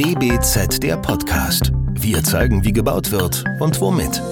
DBZ der Podcast. Wir zeigen, wie gebaut wird und womit.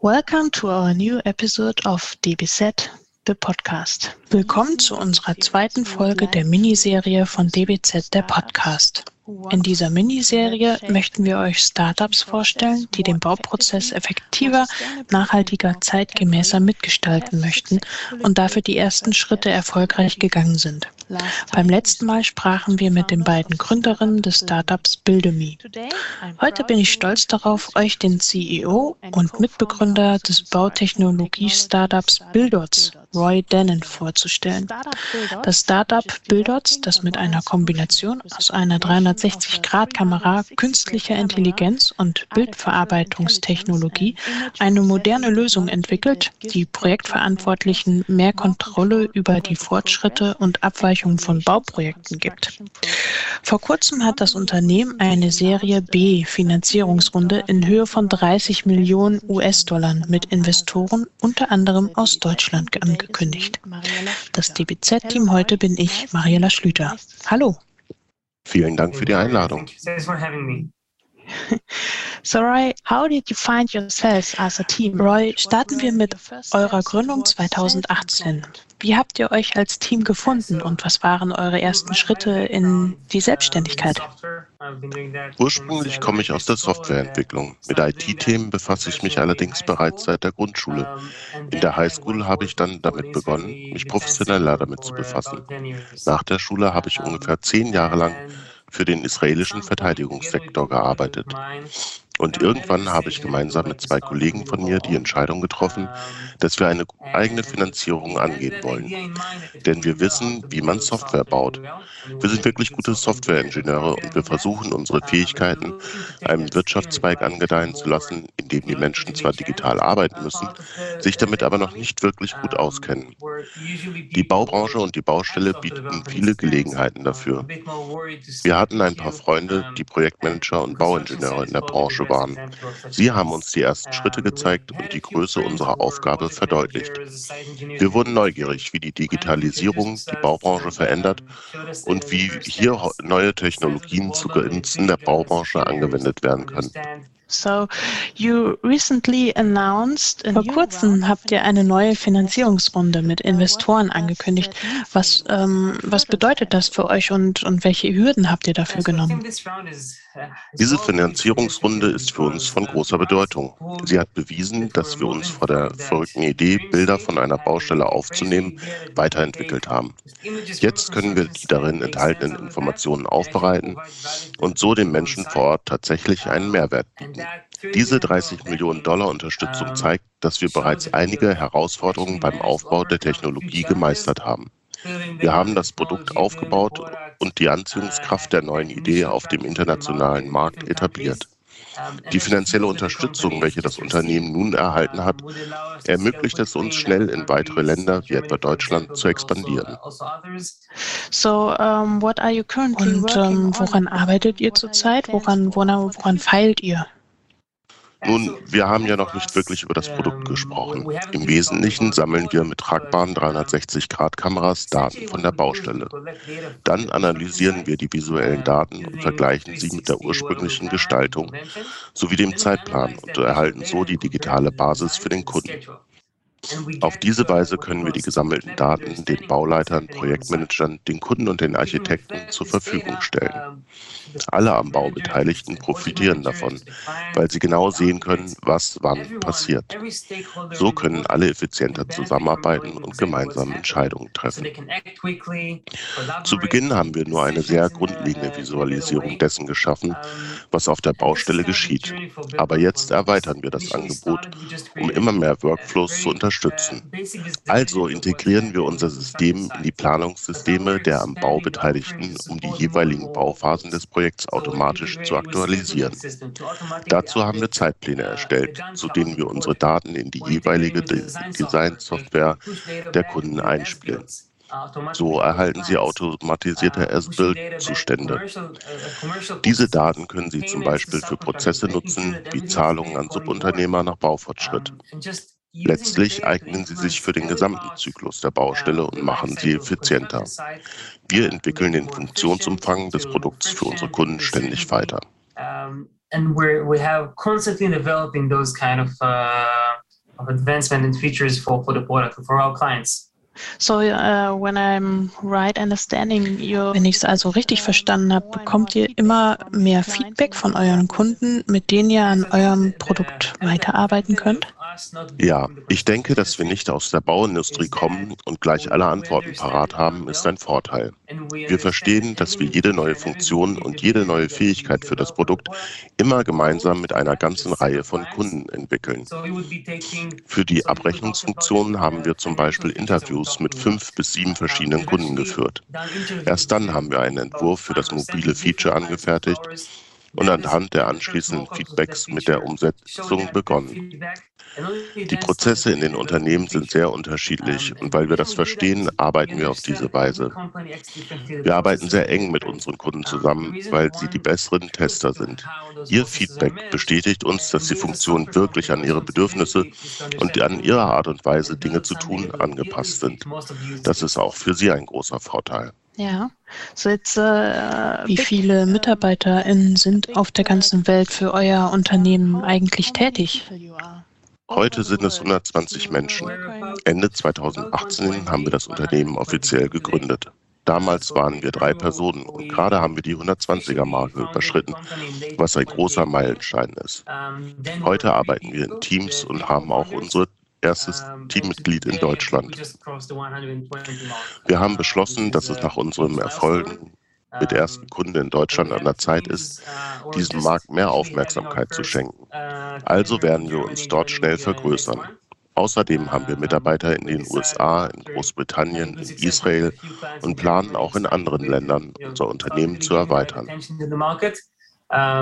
Welcome to our new episode of DBZ the Podcast. Willkommen zu unserer zweiten Folge der Miniserie von DBZ der Podcast. In dieser Miniserie möchten wir euch Startups vorstellen, die den Bauprozess effektiver, nachhaltiger, zeitgemäßer mitgestalten möchten und dafür die ersten Schritte erfolgreich gegangen sind. Beim letzten Mal sprachen wir mit den beiden Gründerinnen des Startups Buildeme. Heute bin ich stolz darauf, euch den CEO und Mitbegründer des Bautechnologie-Startups Buildots, Roy Dennen, vorzustellen. Das Startup Buildots, das mit einer Kombination aus einer 360-Grad-Kamera, künstlicher Intelligenz und Bildverarbeitungstechnologie eine moderne Lösung entwickelt, die Projektverantwortlichen mehr Kontrolle über die Fortschritte und Abweichungen von Bauprojekten gibt. Vor kurzem hat das Unternehmen eine Serie B Finanzierungsrunde in Höhe von 30 Millionen US-Dollar mit Investoren unter anderem aus Deutschland angekündigt. Das DBZ-Team heute bin ich, Mariela Schlüter. Hallo. Vielen Dank für die Einladung. So Roy, how did you find yourselves as a team? Roy, starten wir mit eurer Gründung 2018. Wie habt ihr euch als Team gefunden und was waren eure ersten Schritte in die Selbstständigkeit? Ursprünglich komme ich aus der Softwareentwicklung. Mit IT-Themen befasse ich mich allerdings bereits seit der Grundschule. In der Highschool habe ich dann damit begonnen, mich professioneller damit zu befassen. Nach der Schule habe ich ungefähr zehn Jahre lang für den israelischen Verteidigungssektor gearbeitet. Und irgendwann habe ich gemeinsam mit zwei Kollegen von mir die Entscheidung getroffen, dass wir eine eigene Finanzierung angehen wollen. Denn wir wissen, wie man Software baut. Wir sind wirklich gute Softwareingenieure und wir versuchen unsere Fähigkeiten einem Wirtschaftszweig angedeihen zu lassen, in dem die Menschen zwar digital arbeiten müssen, sich damit aber noch nicht wirklich gut auskennen. Die Baubranche und die Baustelle bieten viele Gelegenheiten dafür. Wir hatten ein paar Freunde, die Projektmanager und Bauingenieure in der Branche waren. Sie haben uns die ersten Schritte gezeigt und die Größe unserer Aufgabe verdeutlicht. Wir wurden neugierig, wie die Digitalisierung die Baubranche verändert und wie hier neue Technologien zugunsten der Baubranche angewendet werden können. So, you recently announced Vor kurzem habt ihr eine neue Finanzierungsrunde mit Investoren angekündigt. Was, ähm, was bedeutet das für euch und, und welche Hürden habt ihr dafür genommen? Diese Finanzierungsrunde ist für uns von großer Bedeutung. Sie hat bewiesen, dass wir uns vor der verrückten Idee, Bilder von einer Baustelle aufzunehmen, weiterentwickelt haben. Jetzt können wir die darin enthaltenen Informationen aufbereiten und so den Menschen vor Ort tatsächlich einen Mehrwert bieten. Diese 30 Millionen Dollar Unterstützung zeigt, dass wir bereits einige Herausforderungen beim Aufbau der Technologie gemeistert haben. Wir haben das Produkt aufgebaut und die Anziehungskraft der neuen Idee auf dem internationalen Markt etabliert. Die finanzielle Unterstützung, welche das Unternehmen nun erhalten hat, ermöglicht es uns schnell in weitere Länder wie etwa Deutschland zu expandieren. So, um, what are you currently Und ähm, woran arbeitet ihr zurzeit? Woran, woran, woran feilt ihr? Nun, wir haben ja noch nicht wirklich über das Produkt gesprochen. Im Wesentlichen sammeln wir mit tragbaren 360-Grad-Kameras Daten von der Baustelle. Dann analysieren wir die visuellen Daten und vergleichen sie mit der ursprünglichen Gestaltung sowie dem Zeitplan und erhalten so die digitale Basis für den Kunden. Auf diese Weise können wir die gesammelten Daten den Bauleitern, Projektmanagern, den Kunden und den Architekten zur Verfügung stellen. Alle am Bau Beteiligten profitieren davon, weil sie genau sehen können, was wann passiert. So können alle effizienter zusammenarbeiten und gemeinsam Entscheidungen treffen. Zu Beginn haben wir nur eine sehr grundlegende Visualisierung dessen geschaffen, was auf der Baustelle geschieht. Aber jetzt erweitern wir das Angebot, um immer mehr Workflows zu unterstützen unterstützen. Also integrieren wir unser System in die Planungssysteme der am Bau Beteiligten, um die jeweiligen Bauphasen des Projekts automatisch zu aktualisieren. Dazu haben wir Zeitpläne erstellt, zu denen wir unsere Daten in die jeweilige Design-Software der Kunden einspielen. So erhalten Sie automatisierte As-Build-Zustände. Diese Daten können Sie zum Beispiel für Prozesse nutzen, wie Zahlungen an Subunternehmer nach Baufortschritt. Letztlich eignen sie sich für den gesamten Zyklus der Baustelle und machen sie effizienter. Wir entwickeln den Funktionsumfang des Produkts für unsere Kunden ständig weiter. And we're, we have constantly developing those kind of, uh, of advancement and features for, for the product, for our clients. So, uh, when I'm right understanding you, wenn ich es also richtig verstanden habe, bekommt ihr immer mehr Feedback von euren Kunden, mit denen ihr an eurem Produkt weiterarbeiten könnt? Ja, ich denke, dass wir nicht aus der Bauindustrie kommen und gleich alle Antworten parat haben, ist ein Vorteil. Wir verstehen, dass wir jede neue Funktion und jede neue Fähigkeit für das Produkt immer gemeinsam mit einer ganzen Reihe von Kunden entwickeln. Für die Abrechnungsfunktionen haben wir zum Beispiel Interviews mit fünf bis sieben verschiedenen Kunden geführt. Erst dann haben wir einen Entwurf für das mobile Feature angefertigt und anhand der anschließenden Feedbacks mit der Umsetzung begonnen. Die Prozesse in den Unternehmen sind sehr unterschiedlich und weil wir das verstehen, arbeiten wir auf diese Weise. Wir arbeiten sehr eng mit unseren Kunden zusammen, weil sie die besseren Tester sind. Ihr Feedback bestätigt uns, dass die Funktionen wirklich an ihre Bedürfnisse und an ihre Art und Weise, Dinge zu tun, angepasst sind. Das ist auch für sie ein großer Vorteil. Ja, so jetzt, äh, wie viele MitarbeiterInnen sind auf der ganzen Welt für euer Unternehmen eigentlich tätig? Heute sind es 120 Menschen. Ende 2018 haben wir das Unternehmen offiziell gegründet. Damals waren wir drei Personen und gerade haben wir die 120er-Marke überschritten, was ein großer Meilenstein ist. Heute arbeiten wir in Teams und haben auch unsere erstes Teammitglied in Deutschland. Wir haben beschlossen, dass es nach unserem Erfolgen mit ersten Kunden in Deutschland an der Zeit ist, diesem Markt mehr Aufmerksamkeit zu schenken. Also werden wir uns dort schnell vergrößern. Außerdem haben wir Mitarbeiter in den USA, in Großbritannien, in Israel und planen auch in anderen Ländern unser Unternehmen zu erweitern.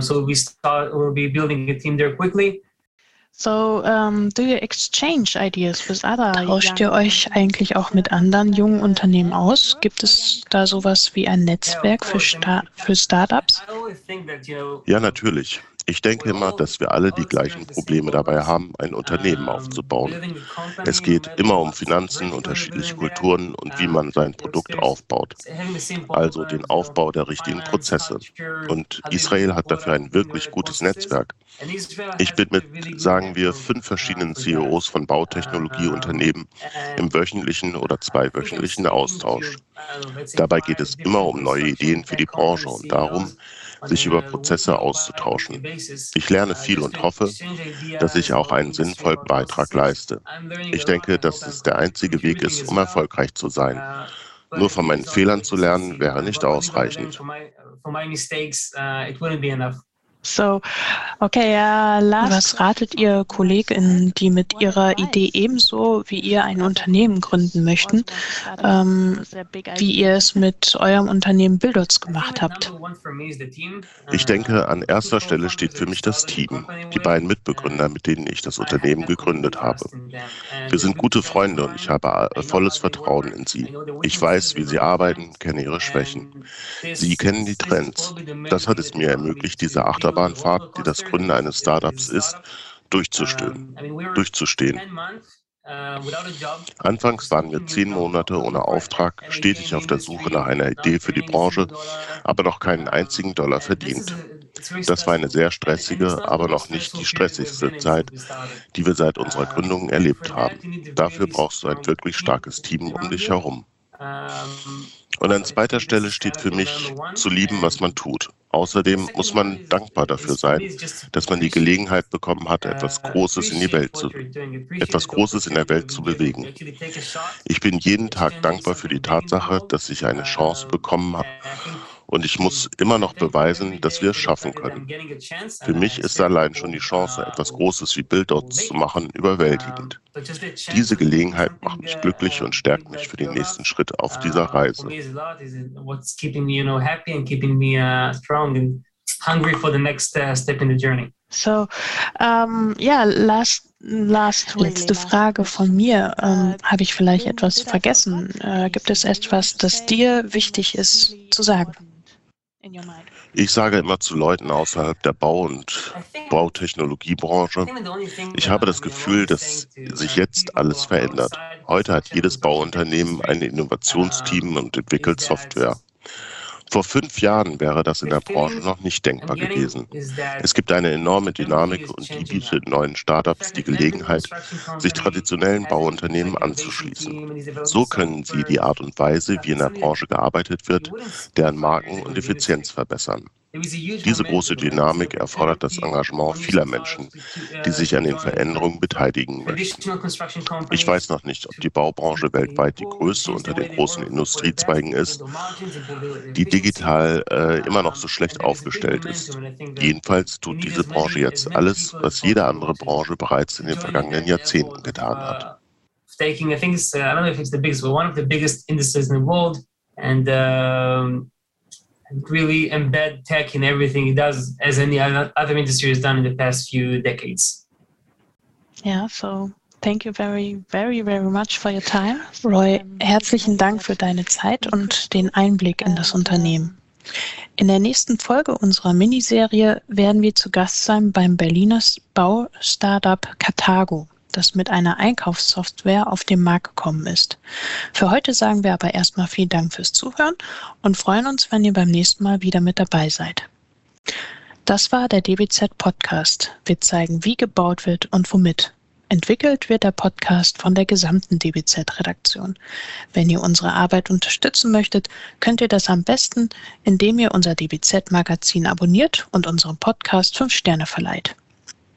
So we start, we'll be building a team there quickly. So, um, do you exchange ideas with other Tauscht ihr euch eigentlich auch mit anderen jungen Unternehmen aus? Gibt es da sowas wie ein Netzwerk für, Sta für Startups? Ja, natürlich. Ich denke immer, dass wir alle die gleichen Probleme dabei haben, ein Unternehmen aufzubauen. Es geht immer um Finanzen, unterschiedliche Kulturen und wie man sein Produkt aufbaut. Also den Aufbau der richtigen Prozesse. Und Israel hat dafür ein wirklich gutes Netzwerk. Ich bin mit, sagen wir, fünf verschiedenen CEOs von Bautechnologieunternehmen im wöchentlichen oder zweiwöchentlichen Austausch. Dabei geht es immer um neue Ideen für die Branche und darum, sich über Prozesse auszutauschen. Ich lerne viel und hoffe, dass ich auch einen sinnvollen Beitrag leiste. Ich denke, dass es der einzige Weg ist, um erfolgreich zu sein. Nur von meinen Fehlern zu lernen, wäre nicht ausreichend. So, okay, uh, was ratet ihr KollegInnen, die mit ihrer Idee ebenso wie ihr ein Unternehmen gründen möchten, ähm, wie ihr es mit eurem Unternehmen Bildots gemacht habt? Ich denke, an erster Stelle steht für mich das Team, die beiden Mitbegründer, mit denen ich das Unternehmen gegründet habe. Wir sind gute Freunde und ich habe volles Vertrauen in sie. Ich weiß, wie sie arbeiten, kenne ihre Schwächen. Sie kennen die Trends. Das hat es mir ermöglicht, diese Achterbahn Achterbahnfahrt, die das Gründen eines Startups ist, durchzustehen. durchzustehen. Anfangs waren wir zehn Monate ohne Auftrag, stetig auf der Suche nach einer Idee für die Branche, aber noch keinen einzigen Dollar verdient. Das war eine sehr stressige, aber noch nicht die stressigste Zeit, die wir seit unserer Gründung erlebt haben. Dafür brauchst du ein wirklich starkes Team um dich herum. Und an zweiter Stelle steht für mich, zu lieben, was man tut. Außerdem muss man dankbar dafür sein, dass man die Gelegenheit bekommen hat, etwas Großes in die Welt zu, etwas Großes in der Welt zu bewegen. Ich bin jeden Tag dankbar für die Tatsache, dass ich eine Chance bekommen habe und ich muss immer noch beweisen, dass wir es schaffen können. Für mich ist allein schon die Chance, etwas Großes wie Bildots zu machen, überwältigend. Diese Gelegenheit macht mich glücklich und stärkt mich für den nächsten Schritt auf dieser Reise. hungry for the next uh, step in the journey. So, um, yeah, last Last, letzte Frage von mir. Ähm, Habe ich vielleicht etwas vergessen? Äh, gibt es etwas, das dir wichtig ist zu sagen? Ich sage immer zu Leuten außerhalb der Bau- und Bautechnologiebranche, ich habe das Gefühl, dass sich jetzt alles verändert. Heute hat jedes Bauunternehmen ein Innovationsteam und entwickelt Software. Vor fünf Jahren wäre das in der Branche noch nicht denkbar gewesen. Es gibt eine enorme Dynamik und die bietet neuen Startups die Gelegenheit, sich traditionellen Bauunternehmen anzuschließen. So können sie die Art und Weise, wie in der Branche gearbeitet wird, deren Marken und Effizienz verbessern. Diese große Dynamik erfordert das Engagement vieler Menschen, die sich an den Veränderungen beteiligen möchten. Ich weiß noch nicht, ob die Baubranche weltweit die größte unter den großen Industriezweigen ist, die digital äh, immer noch so schlecht aufgestellt ist. Jedenfalls tut diese Branche jetzt alles, was jede andere Branche bereits in den vergangenen Jahrzehnten getan hat. Taking, I think it's, uh, I don't know if it's the biggest, but one of the biggest industries in the world, and um, really embed tech in everything it does, as any other industry has done in the past few decades. Yeah, so thank you very, very, very much for your time. Roy, herzlichen Dank für deine Zeit und den Einblick in das Unternehmen. In der nächsten Folge unserer Miniserie werden wir zu Gast sein beim Berliner Bau-Startup Carthago das mit einer Einkaufssoftware auf den Markt gekommen ist. Für heute sagen wir aber erstmal vielen Dank fürs Zuhören und freuen uns, wenn ihr beim nächsten Mal wieder mit dabei seid. Das war der DBZ Podcast. Wir zeigen, wie gebaut wird und womit. Entwickelt wird der Podcast von der gesamten DBZ-Redaktion. Wenn ihr unsere Arbeit unterstützen möchtet, könnt ihr das am besten, indem ihr unser DBZ-Magazin abonniert und unserem Podcast 5 Sterne verleiht.